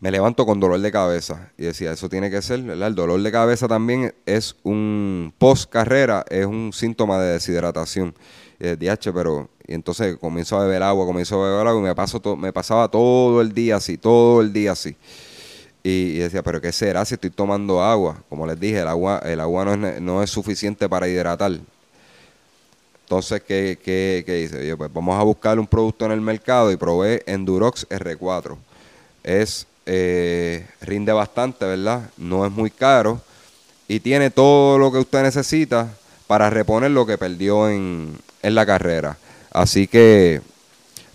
me levanto con dolor de cabeza. Y decía, eso tiene que ser, ¿verdad? El dolor de cabeza también es un post carrera, es un síntoma de deshidratación. Y de pero. Y entonces comienzo a beber agua, comienzo a beber agua y me, paso me pasaba todo el día así, todo el día así. Y, decía, pero ¿qué será si estoy tomando agua? Como les dije, el agua, el agua no es, no es suficiente para hidratar. Entonces, ¿qué, qué, qué hice? Yo, pues vamos a buscar un producto en el mercado y probé Endurox R4. Es eh, rinde bastante, ¿verdad? No es muy caro y tiene todo lo que usted necesita para reponer lo que perdió en, la carrera. Así que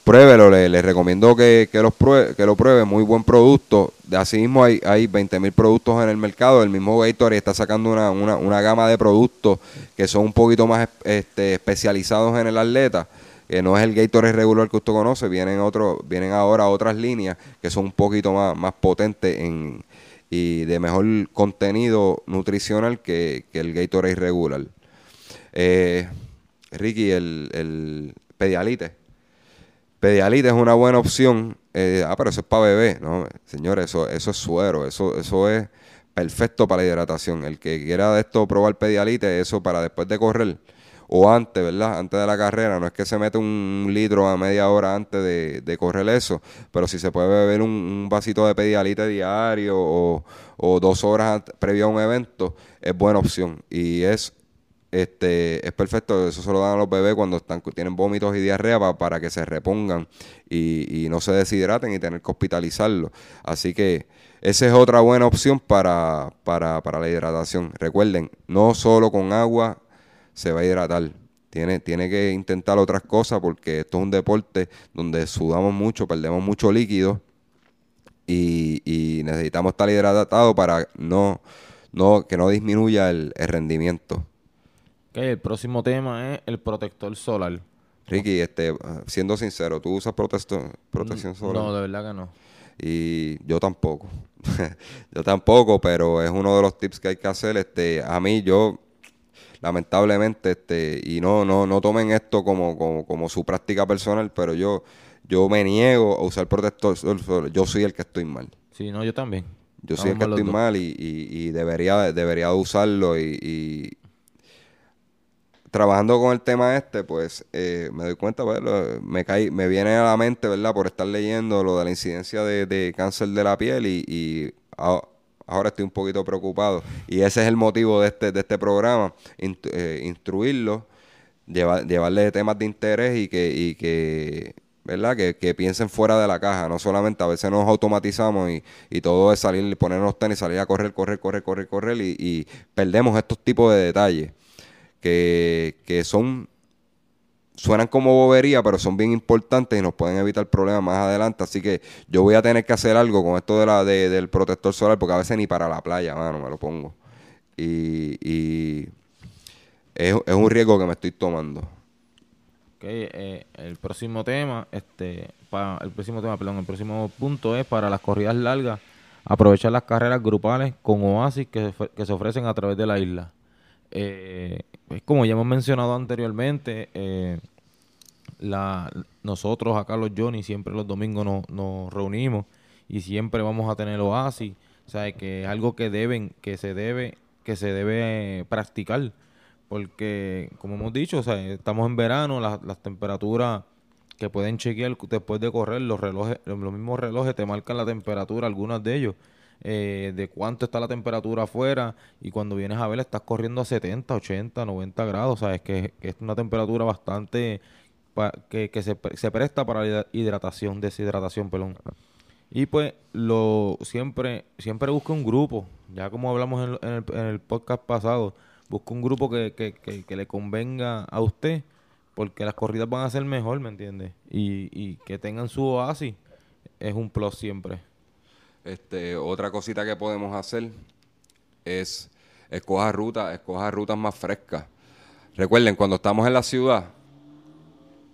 pruébelo, le, recomiendo que, que, lo pruebe, muy buen producto. De así mismo hay, hay 20 mil productos en el mercado. El mismo Gatorade está sacando una, una, una, gama de productos que son un poquito más este, especializados en el atleta que no es el Gatorade regular que usted conoce, vienen otros, vienen ahora otras líneas que son un poquito más, más potentes en, y de mejor contenido nutricional que, que el Gatorade regular. Eh, Ricky, el, el Pedialite. Pedialite es una buena opción. Eh, ah, pero eso es para bebé. No, señores, eso, eso es suero. Eso, eso es perfecto para la hidratación. El que quiera de esto probar Pedialite, eso para después de correr o antes, ¿verdad? Antes de la carrera. No es que se mete un litro a media hora antes de, correr eso, pero si se puede beber un, vasito de pedialite diario o, dos horas previo a un evento, es buena opción. Y es este es perfecto, eso se lo dan a los bebés cuando tienen vómitos y diarrea para que se repongan y, no se deshidraten y tener que hospitalizarlo. Así que esa es otra buena opción para, para la hidratación. Recuerden, no solo con agua se va a hidratar. Tiene, tiene que intentar otras cosas porque esto es un deporte donde sudamos mucho, perdemos mucho líquido y, necesitamos estar hidratado para no, no, que no disminuya el, rendimiento. el próximo tema es el protector solar. Ricky, este, siendo sincero, ¿tú usas protección solar? No, de verdad que no. Y yo tampoco. <laughs> yo tampoco, pero es uno de los tips que hay que hacer. Este, a mí yo lamentablemente, este, y no, no, no tomen esto como, como, su práctica personal, pero yo, yo me niego a usar protector yo soy el que estoy mal. Sí, no, yo también. Yo soy el que estoy mal y, y, debería, debería usarlo y, trabajando con el tema este, pues eh, me doy cuenta, pues, me cae, me viene a la mente, ¿verdad? Por estar leyendo lo de la incidencia de, de cáncer de la piel y, y ahora estoy un poquito preocupado. Y ese es el motivo de este, de este programa, eh, instruirlo, llevarle temas de interés y que, y que ¿verdad? Que, piensen fuera de la caja, no solamente a veces nos automatizamos y, y todo es salir, ponernos tenis, salir a correr, correr, correr, correr, correr y, y perdemos estos tipos de detalles que, que son suenan como bobería, pero son bien importantes y nos pueden evitar problemas más adelante. Así que yo voy a tener que hacer algo con esto de la, del protector solar, porque a veces ni para la playa, mano, me lo pongo. Y, es, un riesgo que me estoy tomando. Ok, eh, el próximo tema, este, para, el próximo tema, perdón, el próximo punto es para las corridas largas, aprovechar las carreras grupales con oasis que, que se ofrecen a través de la isla. Eh, como ya hemos mencionado anteriormente, eh, la, nosotros acá los Johnny siempre los domingos nos, reunimos y siempre vamos a tener oasis, o sea, que es algo que deben, que se debe, que se debe practicar, porque como hemos dicho, estamos en verano, las, las temperaturas que pueden chequear después de correr, los relojes, los mismos relojes te marcan la temperatura, algunas de ellos. Eh, de cuánto está la temperatura afuera y cuando vienes a ver estás corriendo a 70, 80, 90 grados, sabes que, es una temperatura bastante que, se, presta para la hidratación, deshidratación, perdón. Y pues lo siempre siempre busca un grupo, ya como hablamos en, el, en el, podcast pasado, busca un grupo que, que, que, le convenga a usted, porque las corridas van a ser mejor, ¿me entiendes? Y, y que tengan su oasis es un plus siempre. Este, otra cosita que podemos hacer es escoger rutas, rutas más frescas. Recuerden, cuando estamos en la ciudad,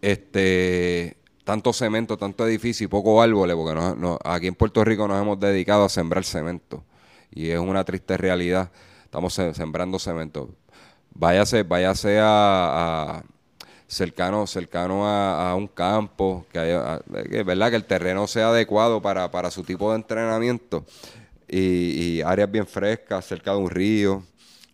este, tanto cemento, tanto edificio y poco árboles, porque aquí en Puerto Rico nos hemos dedicado a sembrar cemento. Y es una triste realidad. Estamos sembrando cemento. Váyase, váyase a cercano, cercano a, un campo, que, haya, ¿verdad? que el terreno sea adecuado para, para su tipo de entrenamiento y, áreas bien frescas, cerca de un río,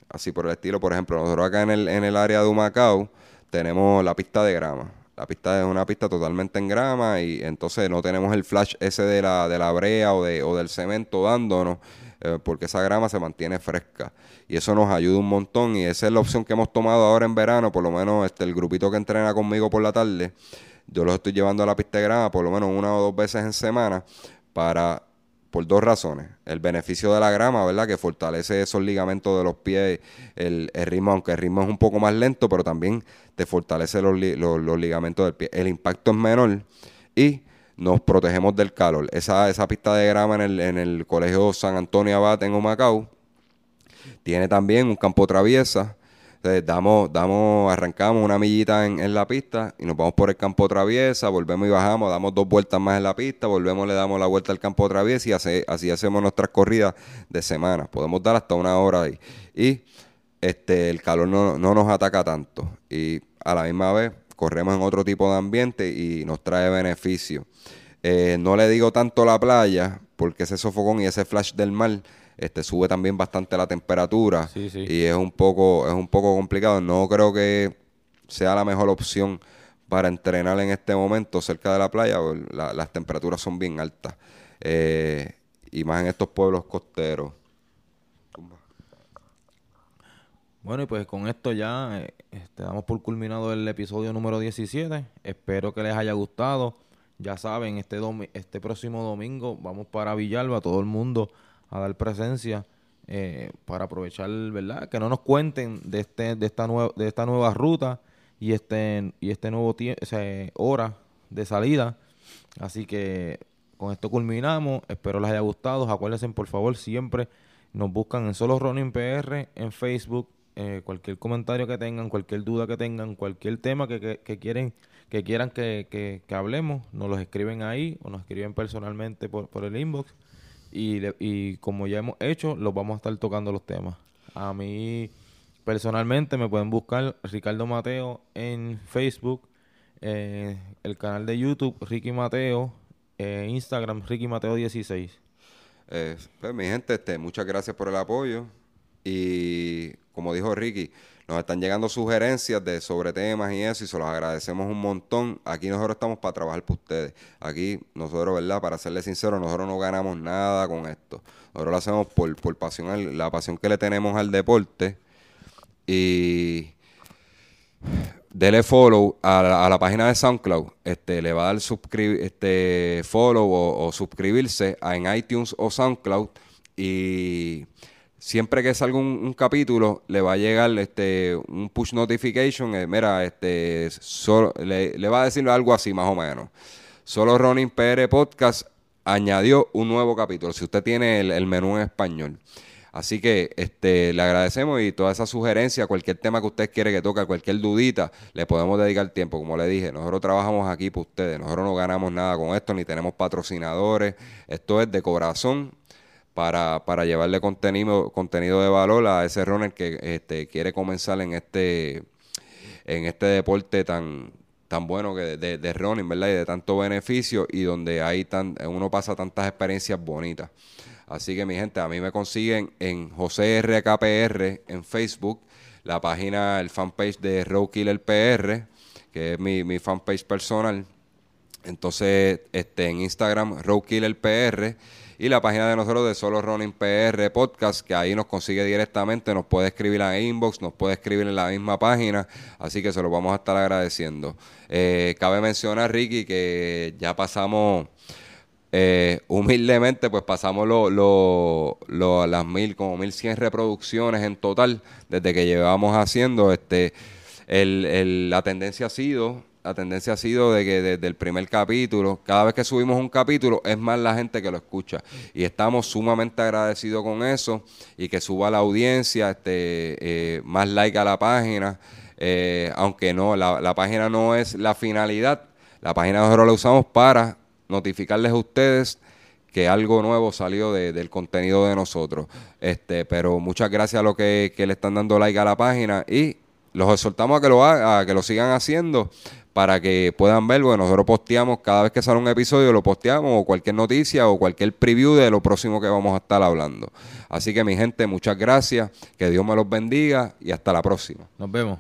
así por el estilo. Por ejemplo, nosotros acá en el, en el área de Humacao tenemos la pista de grama. La pista es una pista totalmente en grama y entonces no tenemos el flash ese de la, de la brea o, de, o del cemento dándonos eh, porque esa grama se mantiene fresca y eso nos ayuda un montón y esa es la opción que hemos tomado ahora en verano, por lo menos este el grupito que entrena conmigo por la tarde, yo los estoy llevando a la pista de grama por lo menos una o dos veces en semana para por dos razones. El beneficio de la grama, ¿verdad? Que fortalece esos ligamentos de los pies, el, ritmo, aunque el ritmo es un poco más lento, pero también te fortalece los, los ligamentos del pie. El impacto es menor y nos protegemos del calor. Esa, esa pista de grama en el, en el Colegio San Antonio Abad en Humacao tiene también un campo traviesa Entonces, damos, damos, arrancamos una millita en, en la pista y nos vamos por el campo traviesa, volvemos y bajamos, damos dos vueltas más en la pista, volvemos, le damos la vuelta al campo traviesa y así, así hacemos nuestras corridas de semana. Podemos dar hasta una hora ahí. Y este, el calor no, no nos ataca tanto. Y a la misma vez corremos en otro tipo de ambiente y nos trae beneficio. Eh, no le digo tanto la playa, porque ese sofocón y ese flash del mar este, sube también bastante la temperatura Sí, sí. y es un poco es un poco complicado. No creo que sea la mejor opción para entrenar en este momento cerca de la playa. la- las temperaturas son bien altas Eh, y más en estos pueblos costeros. Bueno, y pues con esto ya eh, este, damos por culminado el episodio número 17. Espero que les haya gustado. Ya saben, este, este próximo domingo vamos para Villalba, todo el mundo a dar presencia eh, para aprovechar, ¿verdad? Que no nos cuenten de, este, de, esta, nueva, de esta nueva ruta y este, y este nuevo hora de salida. Así que con esto culminamos. Espero les haya gustado. Acuérdense, por favor, siempre nos buscan en Solo Running PR en Facebook. Eh, cualquier comentario que tengan, cualquier duda que tengan, cualquier tema que, quieren que quieran que, hablemos, nos los escriben ahí o nos escriben personalmente por, el inbox. Y, como ya hemos hecho, los vamos a estar tocando los temas. A mí, personalmente, me pueden buscar Ricardo Mateo en Facebook, eh, el canal de YouTube Ricky Mateo, eh, Instagram Ricky Mateo 16. Eh, pues, mi gente, este, muchas gracias por el apoyo. Y como dijo Ricky, nos están llegando sugerencias de sobre temas y eso, y se los agradecemos un montón. Aquí nosotros estamos para trabajar por ustedes. Aquí nosotros, ¿verdad? Para serles sinceros, nosotros no ganamos nada con esto. Nosotros lo hacemos por, por pasión, la pasión que le tenemos al deporte. Y dele follow a la, a la página de SoundCloud. Este, le va a dar este, follow o, suscribirse en iTunes o SoundCloud. Y siempre que salga un, capítulo, le va a llegar este, un push notification. eh, mira, este, solo- le, va a decir algo así más o menos. Solo Ronin PR Podcast añadió un nuevo capítulo. Si usted tiene el, el menú en español. Así que este, le agradecemos y toda esa sugerencia, cualquier tema que usted quiere que toque, cualquier dudita, le podemos dedicar tiempo. Como le dije, nosotros trabajamos aquí para ustedes, nosotros no ganamos nada con esto, ni tenemos patrocinadores. Esto es de corazón para, para llevarle contenido, contenido de valor a ese runner que este, quiere comenzar en este, en este deporte tan tan bueno que de, running, ¿verdad? Y de tanto beneficio y donde hay tan, uno pasa tantas experiencias bonitas. Así que mi gente, a mí me consiguen en José RKPR en Facebook, la página, el fanpage de Road Killer PR, que es mi, mi fanpage personal. Entonces, este, en Instagram, Road Killer PR. Y la página de nosotros de Solo Running PR Podcast, que ahí nos consigue directamente, nos puede escribir en inbox, nos puede escribir en la misma página, así que se lo vamos a estar agradeciendo. Eh, cabe mencionar, Ricky, que ya pasamos, eh, humildemente, pues pasamos lo- lo- las mil, como mil cien reproducciones en total, desde que llevamos haciendo, este, el, el- la tendencia ha sido la tendencia ha sido de que desde el primer capítulo, cada vez que subimos un capítulo, es más la gente que lo escucha. Y estamos sumamente agradecidos con eso y que suba la audiencia, este, eh, más like a la página. eh, aunque no, la, la página no es la finalidad. La página nosotros la usamos para notificarles a ustedes que algo nuevo salió de- del contenido de nosotros. Este, pero muchas gracias a los que, que le están dando like a la página y los exhortamos a que lo hagan, a que lo sigan haciendo para que puedan ver, bueno, nosotros posteamos cada vez que sale un episodio, lo posteamos o cualquier noticia o cualquier preview de lo próximo que vamos a estar hablando. Así que mi gente, muchas gracias, que Dios me los bendiga y hasta la próxima. Nos vemos.